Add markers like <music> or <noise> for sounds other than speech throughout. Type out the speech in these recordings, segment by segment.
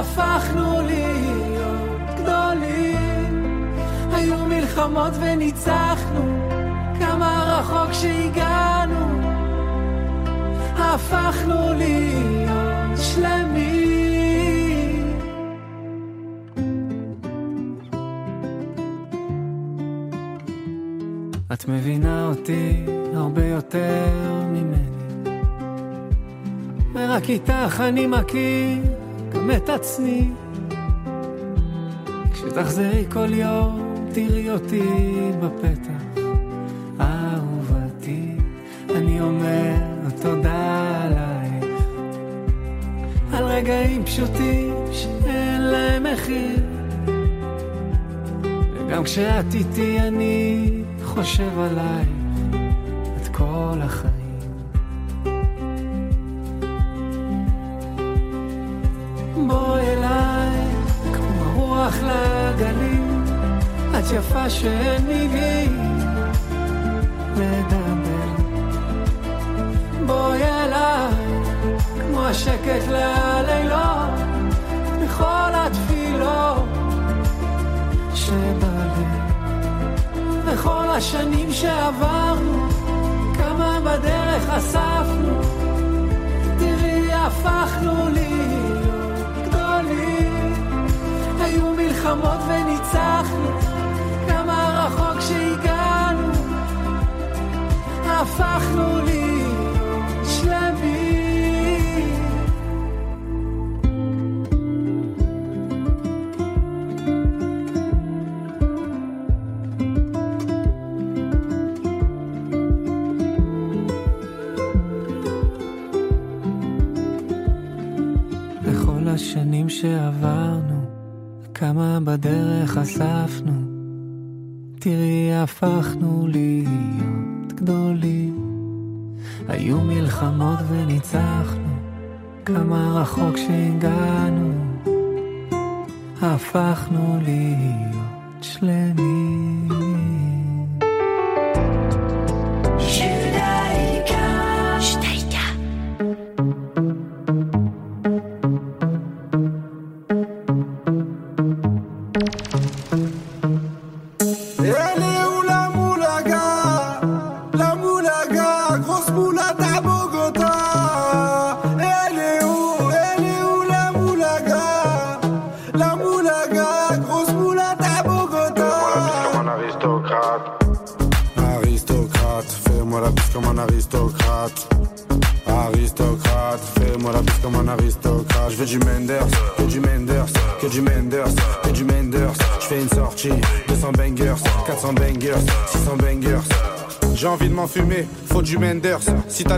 הפכנו להיות גדולים. היו מלחמות וניצחנו, כמה רחוק שהגענו. הפכנו להיות שלמים. את מבינה אותי הרבה יותר ממני. ורק איתך אני מכיר גם את עצמי. כשתחזרי כל יום, תראי אותי בפתח. אהובתי, אני אומר תודה עלייך. על רגעים פשוטים שאין להם מחיר. וגם כשאת איתי אני חושב עלייך רוח לגלים, את יפה שאין מילים לדבר. בואי אליי, כמו השקט ללילות, בכל התפילות שבלב. וכל השנים שעברנו, כמה בדרך אספנו, תראי הפכנו להיות היו מלחמות וניצחנו, כמה רחוק שהגענו, הפכנו להיות שלמים. שעברנו כמה בדרך אספנו, תראי הפכנו להיות גדולים. היו מלחמות וניצחנו, כמה רחוק שהגענו, הפכנו להיות שלמים.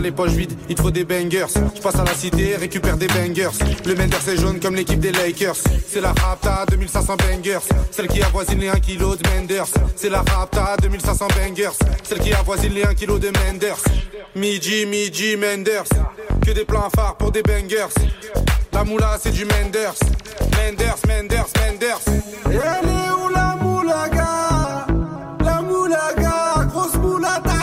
Les poches vides, il te faut des bangers. Je passe à la cité, récupère des bangers. Le Menders est jaune comme l'équipe des Lakers. C'est la Rapta 2500 bangers. Celle qui avoisine les 1 kg de Menders. C'est la Rapta 2500 bangers. Celle qui avoisine les 1 kg de Menders. Midi, midi, Menders. Que des plans phares pour des bangers. La moula, c'est du Menders. Menders, Menders, Menders. Elle est où la moulaga? La moulaga, grosse moulade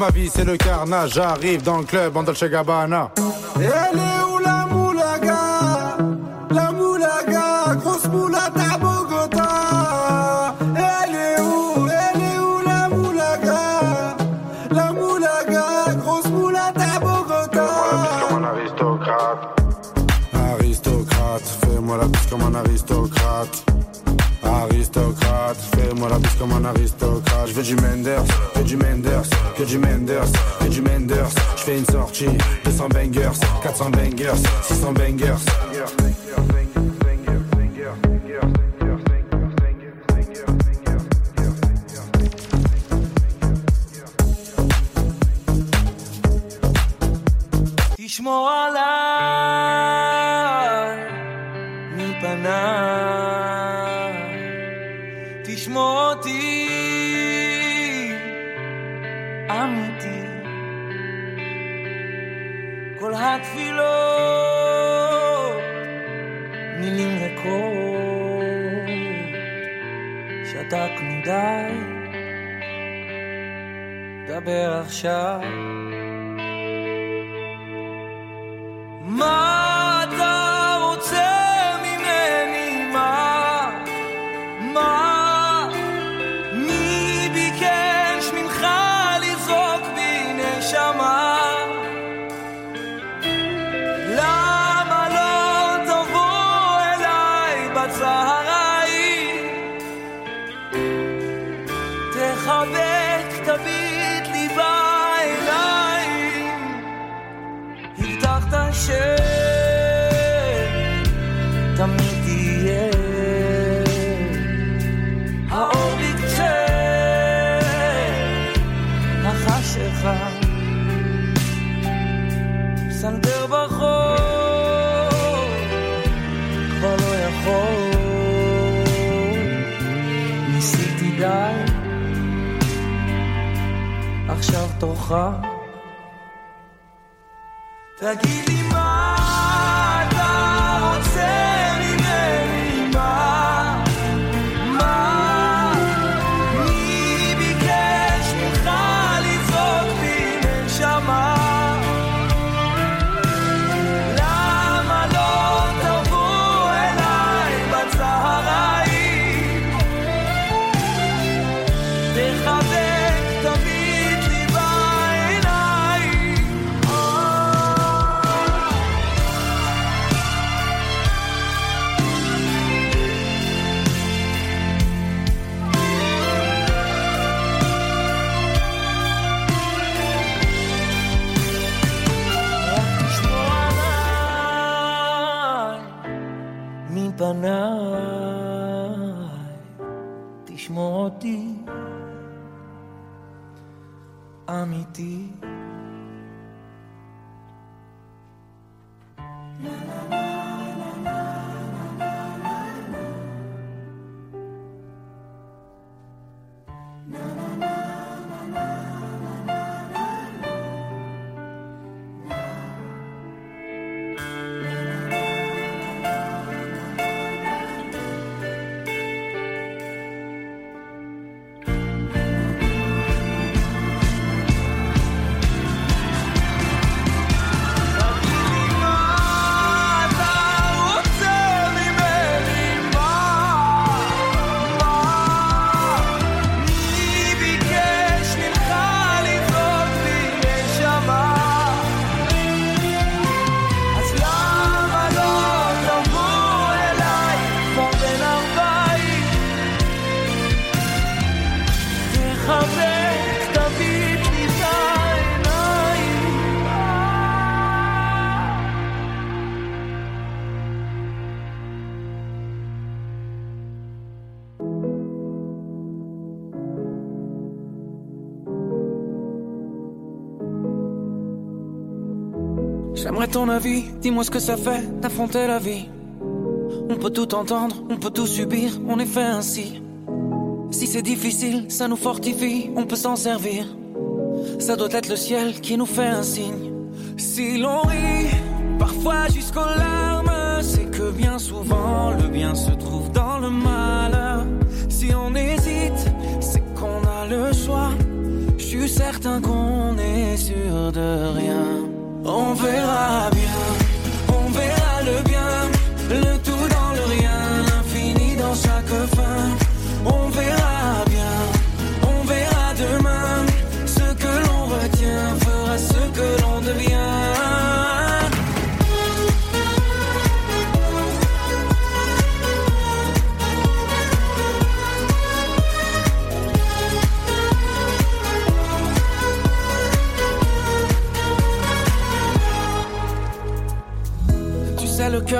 Ma vie c'est le carnage, j'arrive dans le club en Dolce Gabbana. Elle est où la moulaga? La moulaga, grosse moulade à Bogota Elle est où Elle est où la moulaga? La moulaga, grosse moulade à Bogota Comme un aristocrate. Aristocrate, fais-moi la bise comme un aristocrate. Aristocrate, fais-moi la bise comme un aristocrate. Veux du Menders, que du Menders, que du Menders, que du Menders. Je fais une sortie, 200 bangers, 400 bangers, 600 bangers. דבר עכשיו. הבטחת שתמיד תהיה. האור בקצה החשיכה פסנתר בחור כבר לא יכול. ניסיתי די עכשיו תורך Takili ton avis, dis-moi ce que ça fait d'affronter la vie. On peut tout entendre, on peut tout subir, on est fait ainsi. Si c'est difficile, ça nous fortifie, on peut s'en servir. Ça doit être le ciel qui nous fait un signe. Si l'on rit, parfois jusqu'aux larmes, c'est que bien souvent le bien se trouve dans le mal. Si on hésite, c'est qu'on a le choix. Je suis certain qu'on est sûr de rien. On verra bien,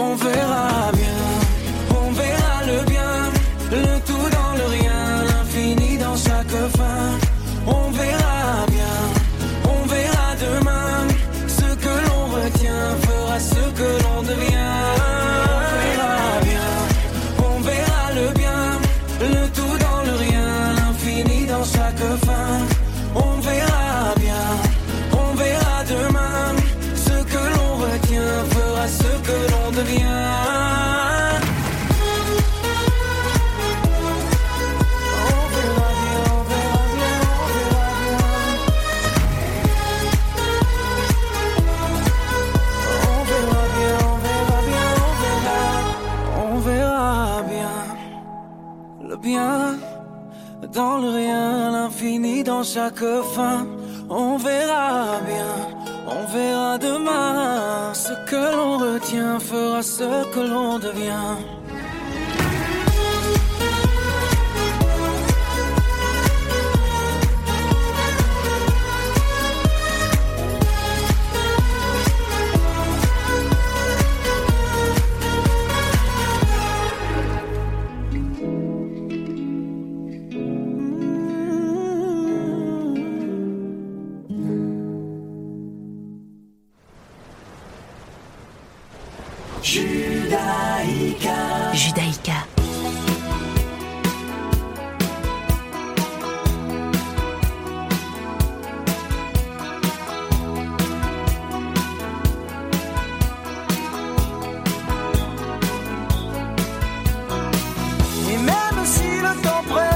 On verra bien, on verra le bien, chaque fin. On verra bien, on verra demain. Ce que l'on retient fera ce que l'on devient. Le temps presse,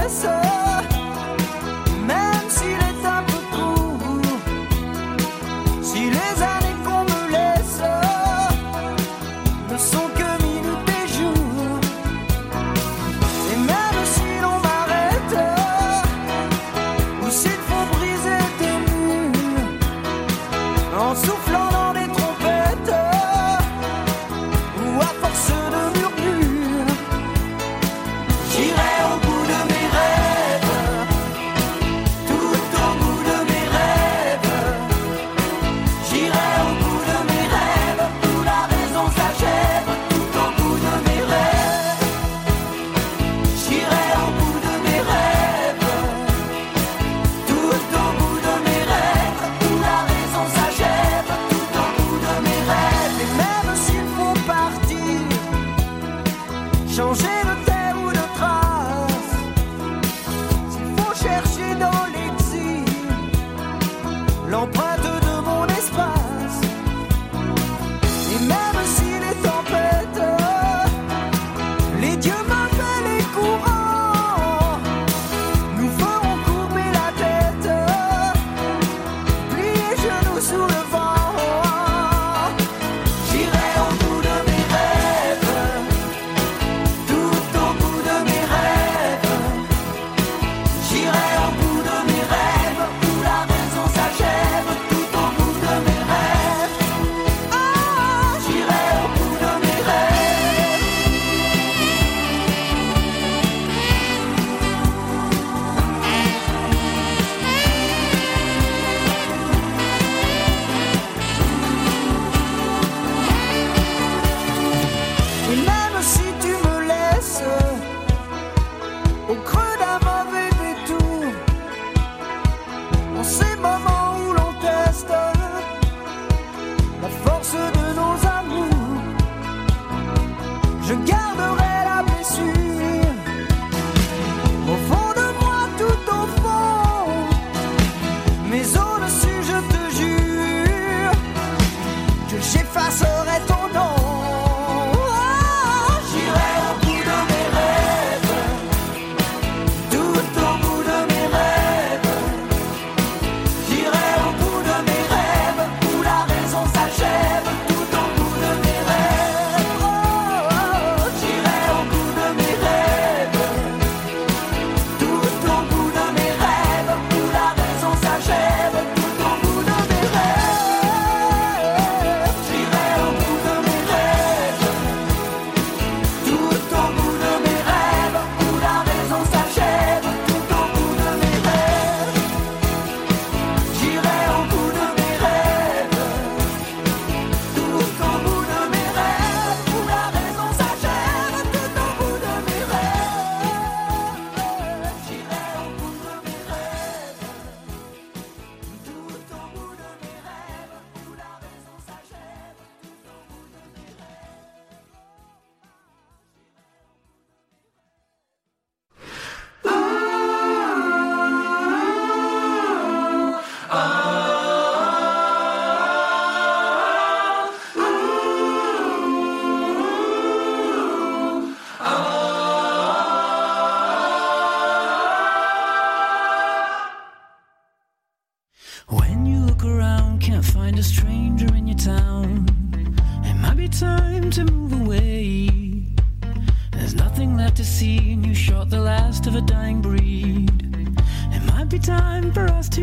for us to.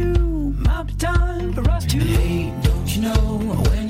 Mountain time for us to. Hey, don't you know when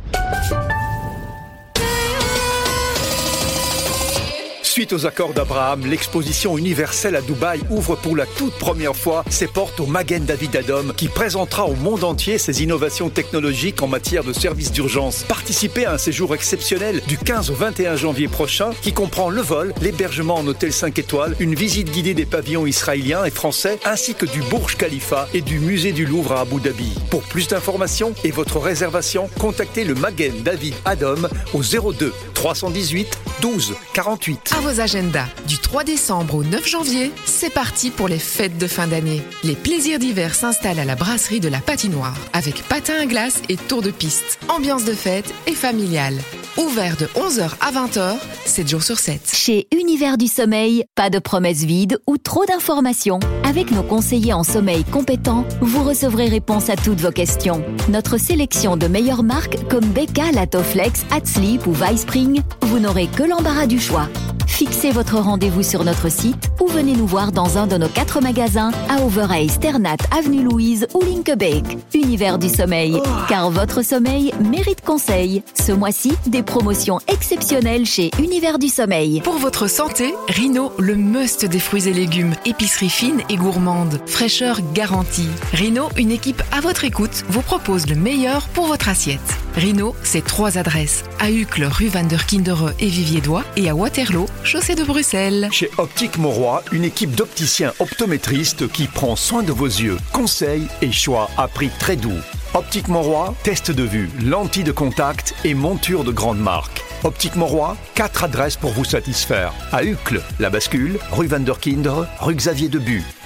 Suite aux accords d'Abraham, l'exposition universelle à Dubaï ouvre pour la toute première fois ses portes au Magen David Adom qui présentera au monde entier ses innovations technologiques en matière de services d'urgence. Participez à un séjour exceptionnel du 15 au 21 janvier prochain qui comprend le vol, l'hébergement en hôtel 5 étoiles, une visite guidée des pavillons israéliens et français ainsi que du Burj Khalifa et du musée du Louvre à Abu Dhabi. Pour plus d'informations et votre réservation, contactez le Magen David Adom au 02 318 12 48. Vos agendas. Du 3 décembre au 9 janvier, c'est parti pour les fêtes de fin d'année. Les plaisirs d'hiver s'installent à la brasserie de la patinoire avec patin à glace et tour de piste. Ambiance de fête et familiale. Ouvert de 11h à 20h, 7 jours sur 7. Chez Univers du Sommeil, pas de promesses vides ou trop d'informations. Avec nos conseillers en sommeil compétents, vous recevrez réponse à toutes vos questions. Notre sélection de meilleures marques comme Becca, Latoflex, Hatsleep ou Vicepring, vous n'aurez que l'embarras du choix. Fixez votre rendez-vous sur notre site ou venez nous voir dans un de nos quatre magasins à Overay, Sternat, Avenue Louise ou Linkebeek. Univers du sommeil, car votre sommeil mérite conseil. Ce mois-ci, des promotions exceptionnelles chez Univers du sommeil. Pour votre santé, Rhino, le must des fruits et légumes. Épicerie fine et gourmande. Fraîcheur garantie. Rhino, une équipe à votre écoute, vous propose le meilleur pour votre assiette. Rhino, c'est trois adresses. À Uccle, rue Van der et Vivier-Dois et à Waterloo, chaussée de Bruxelles. Chez Optique Mauroy, une équipe d'opticiens optométristes qui prend soin de vos yeux. Conseils et choix à prix très doux. Optique Mauroy, test de vue, lentilles de contact et monture de grande marque. Optique Mauroy, quatre adresses pour vous satisfaire. À Uccle, La Bascule, rue Van der Kindere, rue Xavier Debu.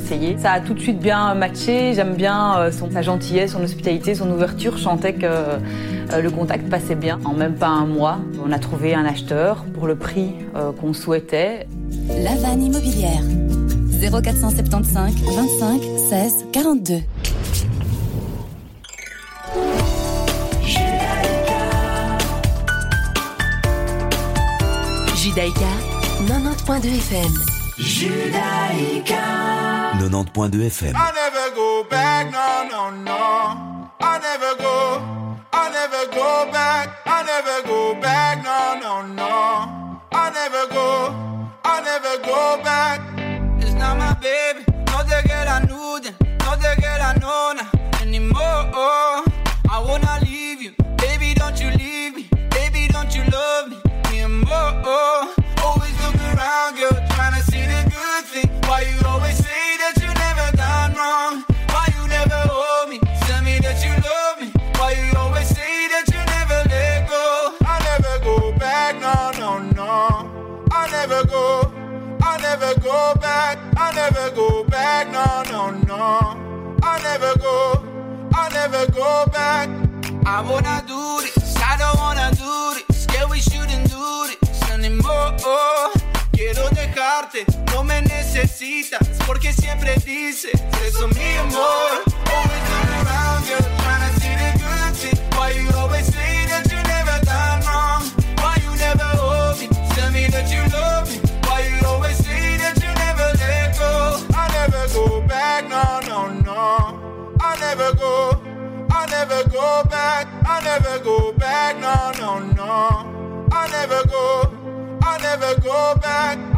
Ça a tout de suite bien matché. J'aime bien euh, son, sa gentillesse, son hospitalité, son ouverture. Je sentais que euh, le contact passait bien. En même pas un mois, on a trouvé un acheteur pour le prix euh, qu'on souhaitait. La vanne immobilière. 0475 25 16 42. Judaïka, 90.2 FM. 90.2 FM. I never go back, no, no, no. I never go, I never go back, I never go back, no, no, no. I never go, I never go back. It's not my baby, not the girl I knew then, not the girl I know now anymore. I wanna leave you, baby, don't you leave me, baby, don't you love me anymore. Always look around, girl, trying to see good thing. Why you always say that you never done wrong? Why you never hold me? Tell me that you love me. Why you always say that you never let go? I never go back, no, no, no. I never go. I never go back. I never go back, no, no, no. I never go. I never go back. I wanna do this. I don't wanna do this. Scared we shouldn't do this anymore. Quiero dejarte, no me necesitas, porque siempre dices, eso mi amor. Always around, girl, tryna see the good shit. Why you always say that you never done wrong? Why you never hold me? Tell me that you love me. Why you always say that you never let go? I never go back. No, no, no. I never go. I never go back. I never go back. No, no, no. Go back.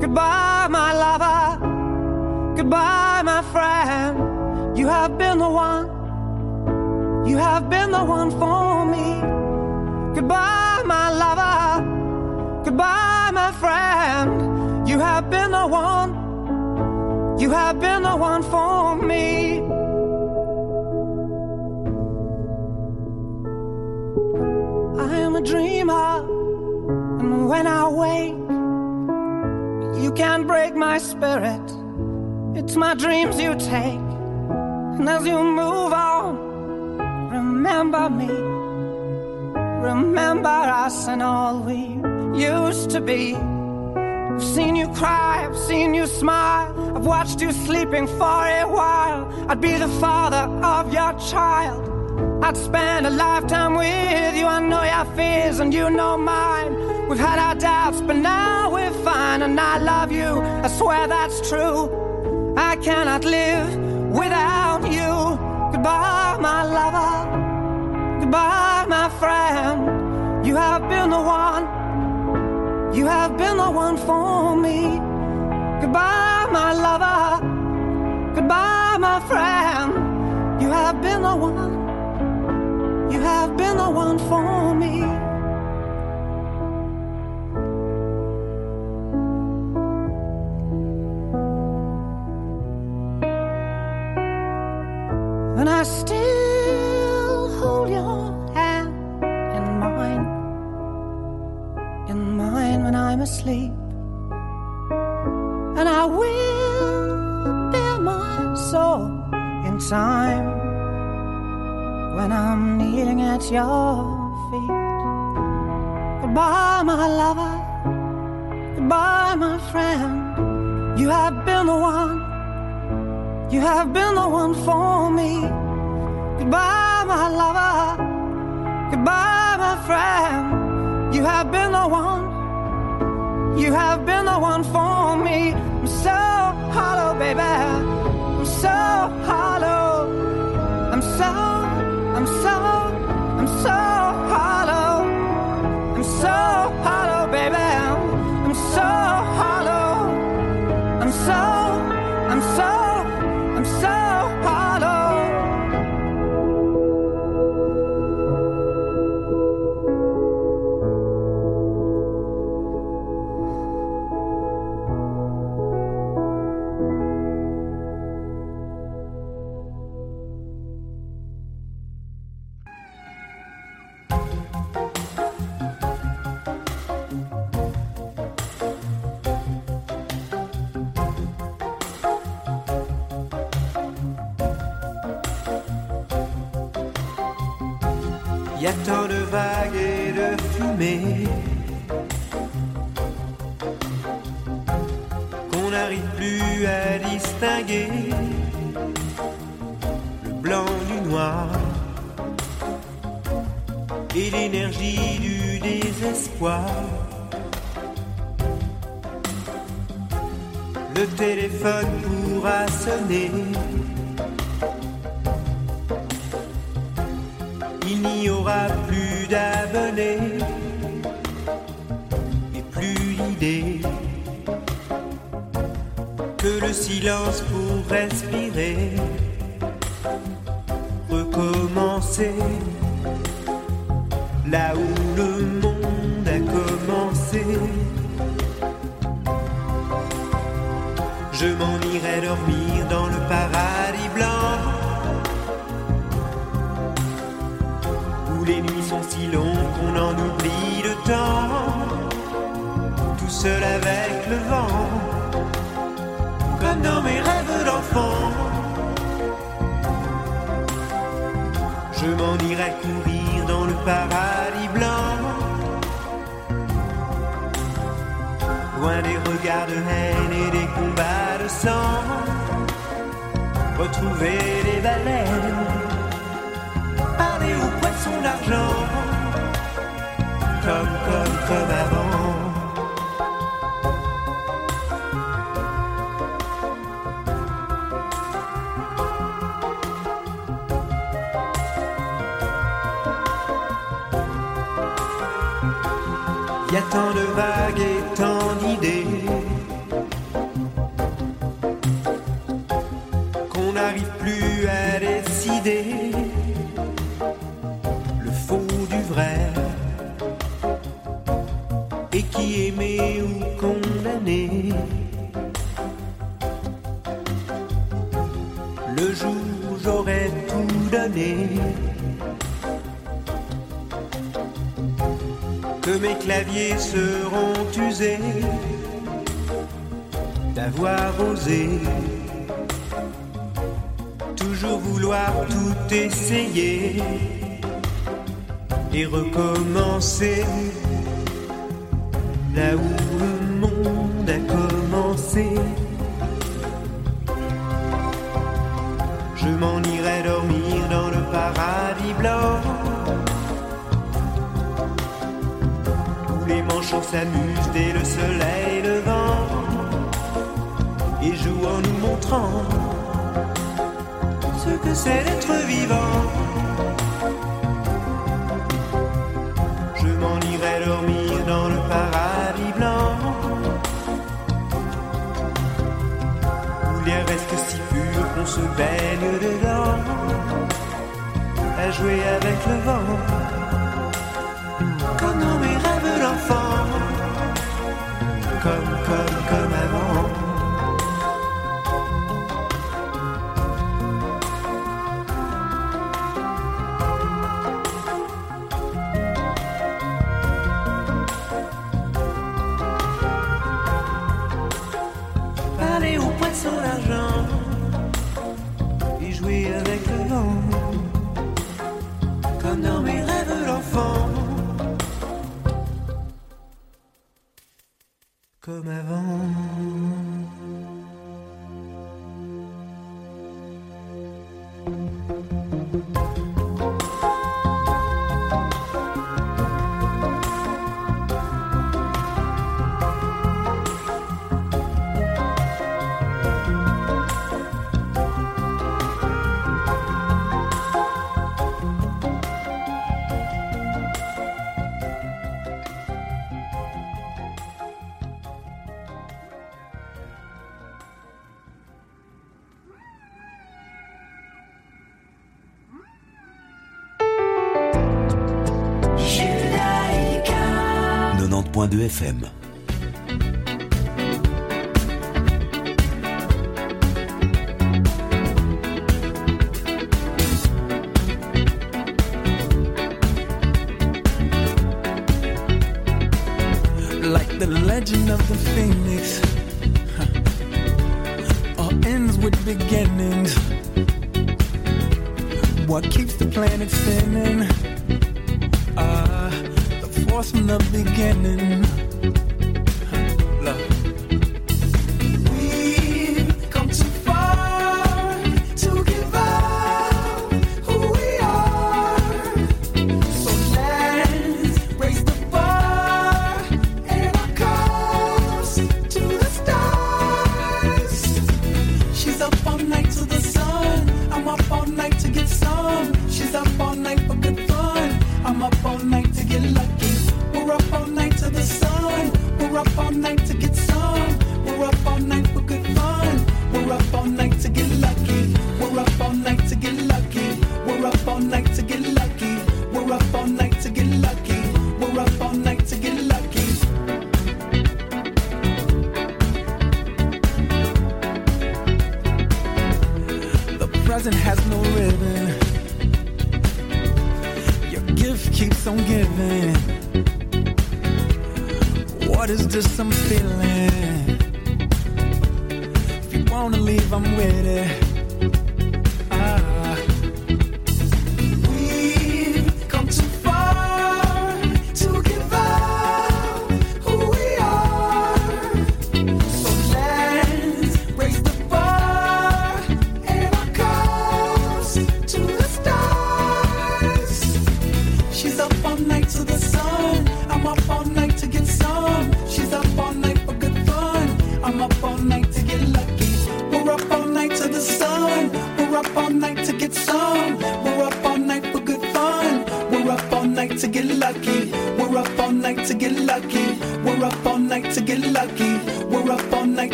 Goodbye, my lover. Goodbye, my friend. You have been the one. You have been the one for me. Goodbye, my lover. Goodbye, my friend. You have been the one. You have been the one for me. I am a dreamer, and when I wake, you can't break my spirit. It's my dreams you take, and as you move on, remember me. Remember us and all we used to be. I've seen you cry, I've seen you smile, I've watched you sleeping for a while. I'd be the father of your child. I'd spend a lifetime with you. I know your fears and you know mine. We've had our doubts, but now we're fine. And I love you, I swear that's true. I cannot live without you. Goodbye, my lover. Goodbye, my friend. You have been the one. You have been the one for me. Goodbye, my lover. Goodbye, my friend. You have been the one. You have been the one for me. N'arrive plus à distinguer le blanc du noir et l'énergie du désespoir. Le téléphone pourra sonner. il n'y aura plus d'abonnés le silence pour respirer, recommencer là où le monde a commencé. Je m'en irai dormir dans le paradis blanc. où les nuits sont si longues qu'on en oublie le temps. Tout seul avec le vent, dans mes rêves d'enfant. Je m'en irai courir dans le paradis blanc. Loin des regards de haine et des combats de sang. Retrouver les baleines parler aux poissons d'argent, comme, comme, comme avant. Tant de vagues et tant d'idées. Qu'on n'arrive plus à décider. Le faux du vrai. Et qui aimé ou condamné. Le jour où j'aurais tout donné, que mes claviers seront usés d'avoir osé toujours vouloir tout essayer et recommencer là où le monde a commencé. Je m'en irai dormir dans le paradis blanc manchots s'amusent dès le soleil levant et jouent en nous montrant ce que c'est d'être vivant. Je m'en irai dormir dans le paradis blanc. Où l'air reste si pur qu'on se baigne dedans. À jouer avec le vent 102 FM.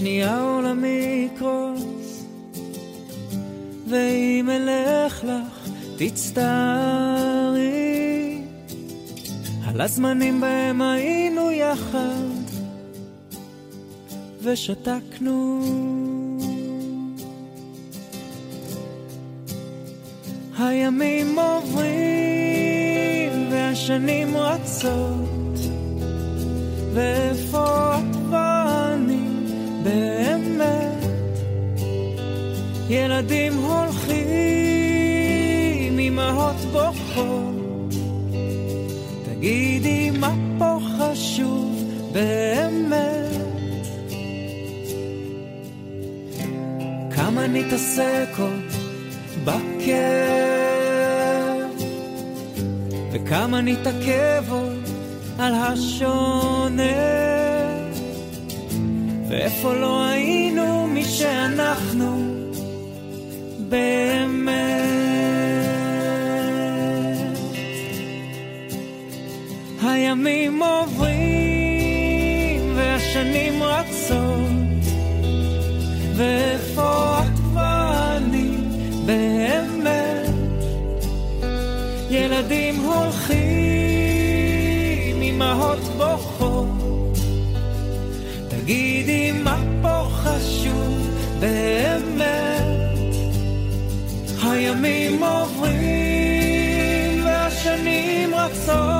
בשנייה עולמי יקרוס ואם אלך לך תצטערי. על הזמנים בהם היינו יחד ושתקנו. הימים עוברים והשנים רצות ואיפה ילדים הולכים, אמהות בוכות. תגידי מה פה חשוב באמת? כמה נתעסק עוד בכאב וכמה נתעכב עוד על השונה? ואיפה לא היינו מי שאנחנו באמת. הימים עוברים והשנים רצות ואיפה את ואני באמת? ילדים הולכים, אמהות בוכות הימים עוברים והשנים רצות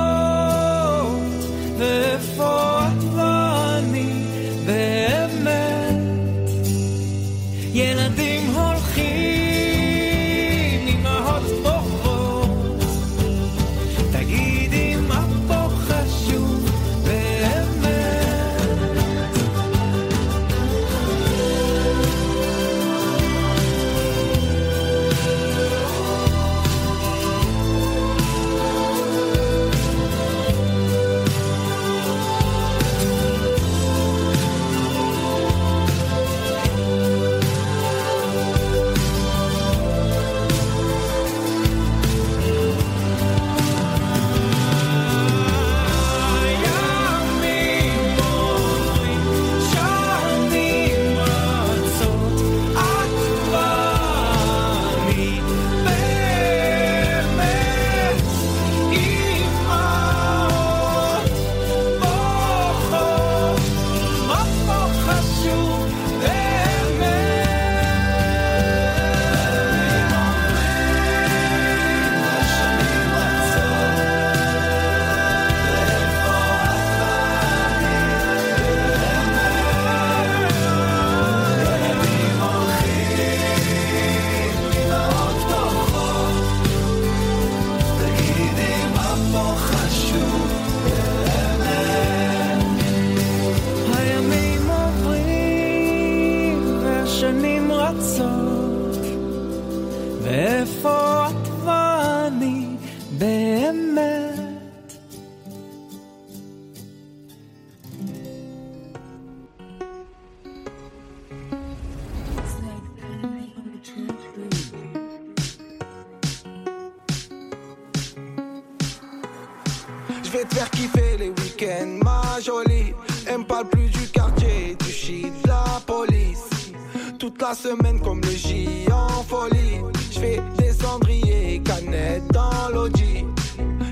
vais te faire kiffer les week-ends, ma jolie. Elle me parle plus du quartier, du shit, de la police. Toute la semaine comme le J en folie. Je fais des cendriers, canettes dans l'audi.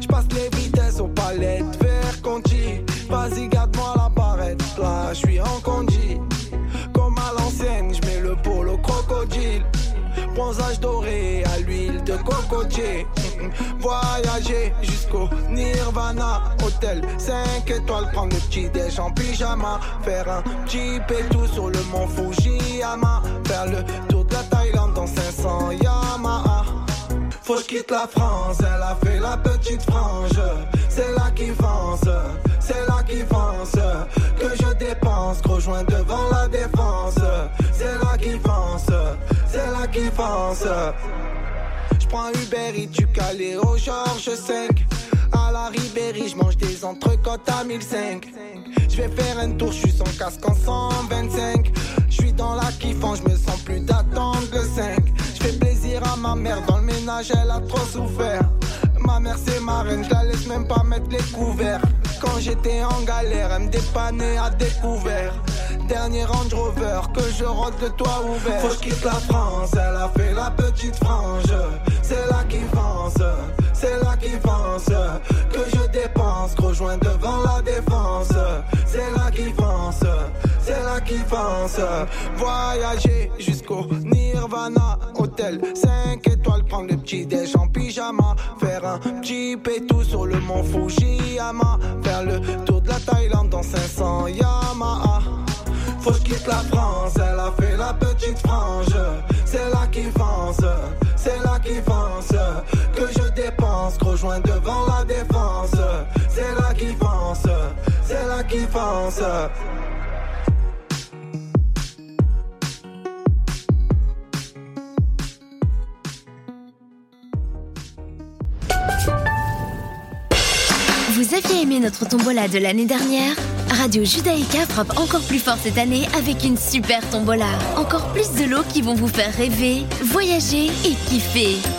Je passe les vitesses aux palettes, vers Conti. Vas-y, garde-moi la barrette, là, je suis en condi. Comme à l'ancienne, je mets le polo crocodile. Bronzage doré à l'huile de cocotier. Voyager jusqu'au Nirvana. Hôtel 5 étoiles, prendre le petit déj en pyjama. Faire un petit tout sur le mont Fujiyama. Faire le tour de la Thaïlande dans 500 Yamaha. Faut que quitte la France, elle a fait la petite frange. C'est là qui fonce, c'est là qui fonce. Que je dépense, gros joint devant la défense. C'est là qui fonce, c'est là qui fonce. Prends Uber et tu calé au Georges 5. À la Ribéry, je mange des entrecôtes à 1005. Je vais faire un tour, je suis sans casque en 125. Je suis dans la kiffant, je me sens plus d'attendre le 5. Je fais plaisir à ma mère, dans le ménage elle a trop souffert. Ma mère c'est ma reine, je la laisse même pas mettre les couverts. quand j'étais en galère, elle me dépannait à découvert. Dernier Range Rover que je rentre le toit ouvert. Faut que je quitte la France, elle a fait la petite frange. C'est là qui pense, c'est là qui pense. Que je dépense, rejoins devant la défense. C'est là qui pense, c'est là qui pense. Voyager jusqu'au Nirvana, hôtel 5 étoiles, prendre le petit déj en pyjama. Faire un petit pétou sur le mont Fujiyama. Faire le tour de la Thaïlande dans 500 Yamaha. Faut que quitte la France, elle a fait la petite frange. C'est là qui pense, c'est là qui pense. Que je dépense, rejoins devant la défense. C'est là qui pense, c'est là qui pense. Notre tombola de l'année dernière Radio Judaïka frappe encore plus fort cette année avec une super tombola. Encore plus de lots qui vont vous faire rêver, voyager et kiffer.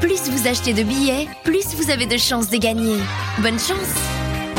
plus vous achetez de billets, plus vous avez de chances de gagner. Bonne chance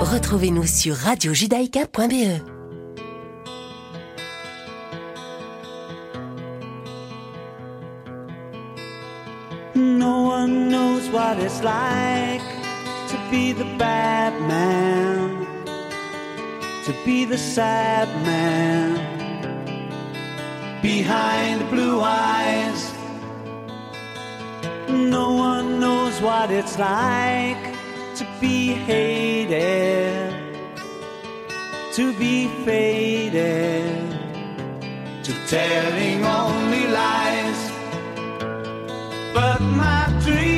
Retrouvez-nous sur radiojudaïka.be. No one knows what it's like to be the bad man, to be the sad man behind blue eyes. No one knows what it's like be hated, to be faded, to telling only lies. But my dreams,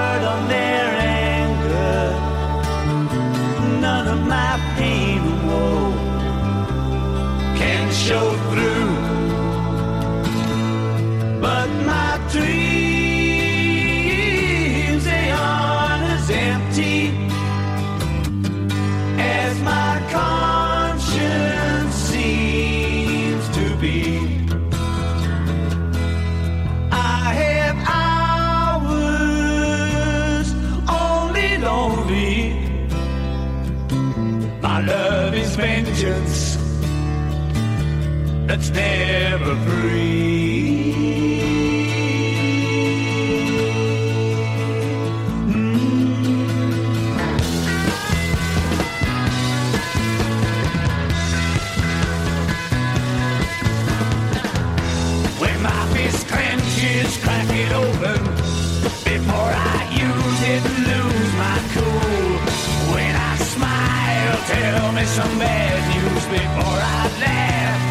show never free. Mm. When my fist clenches, crack it open before I use it and lose my cool. When I smile, tell me some bad news before I laugh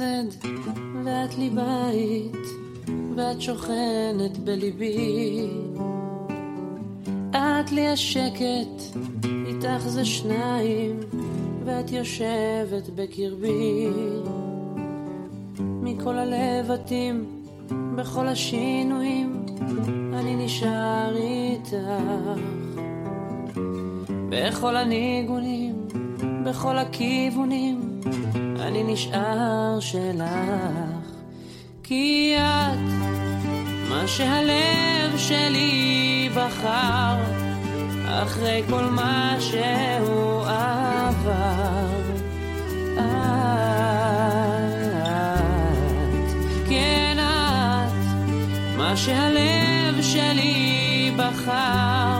החסד, ואת לי בית, ואת שוכנת בליבי. את לי השקט, איתך זה שניים, ואת יושבת בקרבי. מכל הלבטים, בכל השינויים, אני נשאר איתך. בכל הניגונים, בכל הכיוונים, אני נשאר שלך. כי את מה שהלב שלי בחר, אחרי כל מה שהוא עבר. כן את, מה שהלב שלי בחר,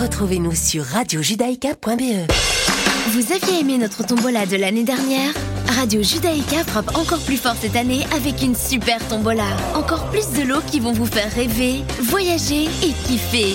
Retrouvez-nous sur radiojudaïka.be. Vous aviez aimé notre tombola de l'année dernière? Radio Judaïka frappe encore plus fort cette année avec une super tombola. Encore plus de lots qui vont vous faire rêver, voyager et kiffer.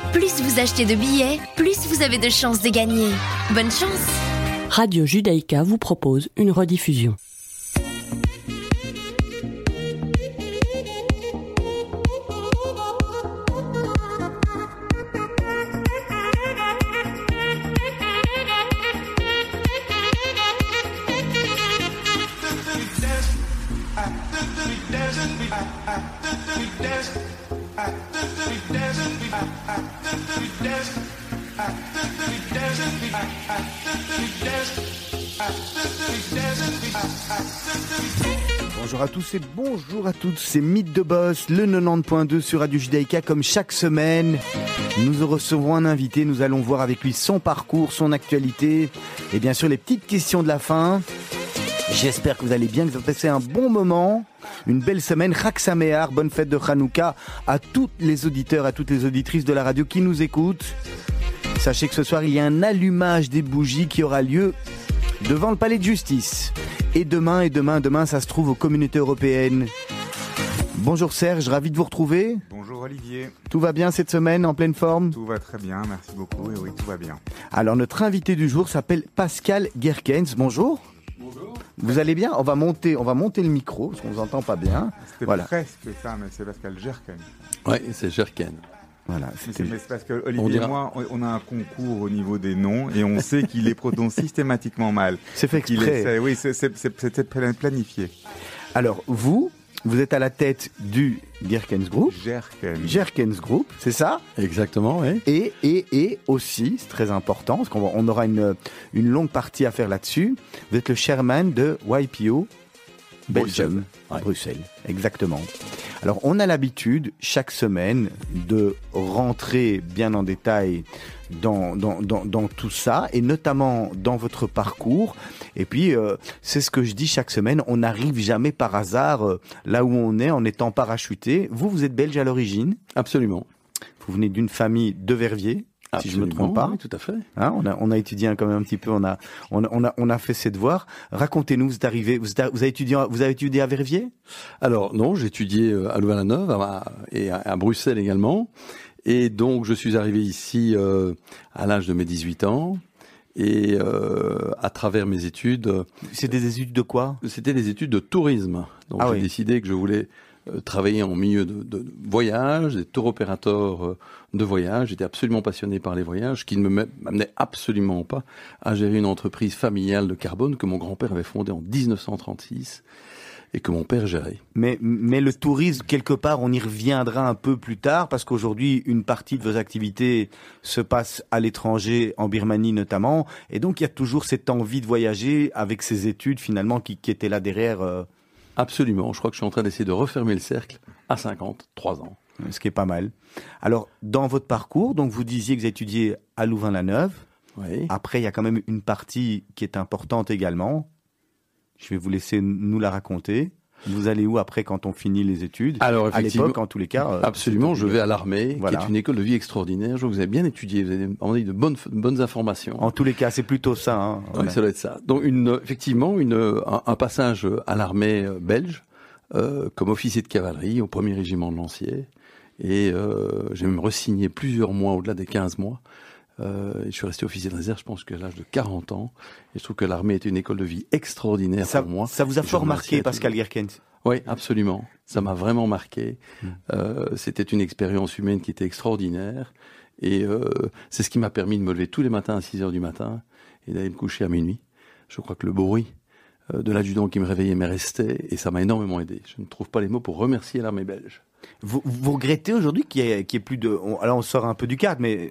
plus vous achetez de billets, plus vous avez de chances de gagner. Bonne chance Radio Judaïka vous propose une rediffusion. À tous et bonjour à toutes, c'est Mythe de Boss, le 90.2 sur Radio Judaïka. Comme chaque semaine, nous recevrons un invité, nous allons voir avec lui son parcours, son actualité et bien sûr les petites questions de la fin. J'espère que vous allez bien, que vous avez passé un bon moment, une belle semaine. Sameach, bonne fête de Hanouka à tous les auditeurs, à toutes les auditrices de la radio qui nous écoutent. Sachez que ce soir, il y a un allumage des bougies qui aura lieu devant le palais de justice. Et demain, et demain, demain, ça se trouve aux communautés européennes. Bonjour Serge, ravi de vous retrouver. Bonjour Olivier. Tout va bien cette semaine, en pleine forme? Tout va très bien, merci beaucoup. Et oui, tout va bien. Alors notre invité du jour s'appelle Pascal Gerkens. Bonjour. Bonjour. Vous allez bien? On va monter, on va monter le micro parce qu'on vous entend pas bien. C'était Voilà. presque ça, mais c'est Pascal Gerken. Oui, c'est Jerken. Voilà. C'est parce que On Olivier dira- et moi, on- on a un concours au niveau des noms et on sait qu'il les prononce <laughs> systématiquement mal. C'est fait exprès. Oui, c'était pla- planifié. Alors vous, vous êtes à la tête du Gerkens Group. Gerken. Gerkens Group, c'est ça? Exactement, oui. Et, et, et aussi, c'est très important, parce qu'on on aura une, une longue partie à faire là-dessus, vous êtes le chairman de YPO Belgium, à Bruxelles. Exactement. Alors, on a l'habitude, chaque semaine, de rentrer bien en détail dans, dans, dans, dans tout ça, et notamment dans votre parcours. Et puis, euh, c'est ce que je dis chaque semaine, on n'arrive jamais par hasard euh, là où on est en étant parachuté. Vous, vous êtes belge à l'origine? Absolument. Vous venez d'une famille de Verviers? Si je me Absolument, trompe pas. oui, tout à fait. Hein, on, a, on a étudié hein, quand même un petit peu, on a, on a, on a, on a fait ses devoirs. Racontez-nous, vous êtes arrivé, vous, êtes- vous avez étudié, vous avez étudié à Verviers? Alors non, j'ai étudié euh, à Louvain-la-Neuve et à, à Bruxelles également. Et donc je suis arrivé ici euh, à l'âge de mes 18 ans. Et euh, à travers mes études... C'était des études de quoi? C'était des études de tourisme. Donc Ah j'ai oui. décidé que je voulais travaillé en milieu de, voyage, des tour opérateurs euh, de voyage. J'étais absolument passionné par les voyages, qui ne me m'amenait absolument pas à gérer une entreprise familiale de carbone que mon grand-père avait fondée en 1936 et que mon père gérait. Mais, mais le tourisme, quelque part, on y reviendra un peu plus tard, parce qu'aujourd'hui, une partie de vos activités se passe à l'étranger, en Birmanie notamment, et donc il y a toujours cette envie de voyager avec ces études finalement qui, qui étaient là derrière. euh, Absolument. Je crois que je suis en train d'essayer de refermer le cercle à 53 ans. ce qui est pas mal. Alors, dans votre parcours, donc vous disiez que vous étudiez à Louvain-la-Neuve. Après, il y a quand même une partie qui est importante également. Je vais vous laisser nous la raconter. Vous allez où après quand on finit les études Alors, à effectivement, l'époque, en tous les cas. euh, Absolument, je vais à l'armée, Voilà. qui est une école de vie extraordinaire. Je vous avez bien étudié, vous avez demandé de bonnes, de bonnes informations. En tous les cas, c'est plutôt ça. Hein, Oui, ça doit être ça. Donc, une, effectivement, une, un, un passage à l'armée euh, belge, euh, comme officier de cavalerie au premier régiment de Lanciers. Et euh, j'ai même resigné plusieurs mois, au-delà des 15 mois. Euh, je suis resté officier de réserve, je pense qu'à l'âge de 40 ans. Et je trouve que l'armée est une école de vie extraordinaire Ça, pour moi. ça vous a fort marqué, Pascal. Guerkens Oui, absolument. Ça m'a vraiment marqué. Euh, C'était une expérience humaine qui était extraordinaire. Et euh, c'est ce qui m'a permis de me lever tous les matins à 6 heures du matin et d'aller me coucher à minuit. Je crois que le bruit de l'adjudant qui me réveillait m'est resté et ça m'a énormément aidé. Je ne trouve pas les mots pour remercier l'armée belge. Vous, vous regrettez aujourd'hui qu'il y, ait- plus de. on- alors on sort un peu du cadre, mais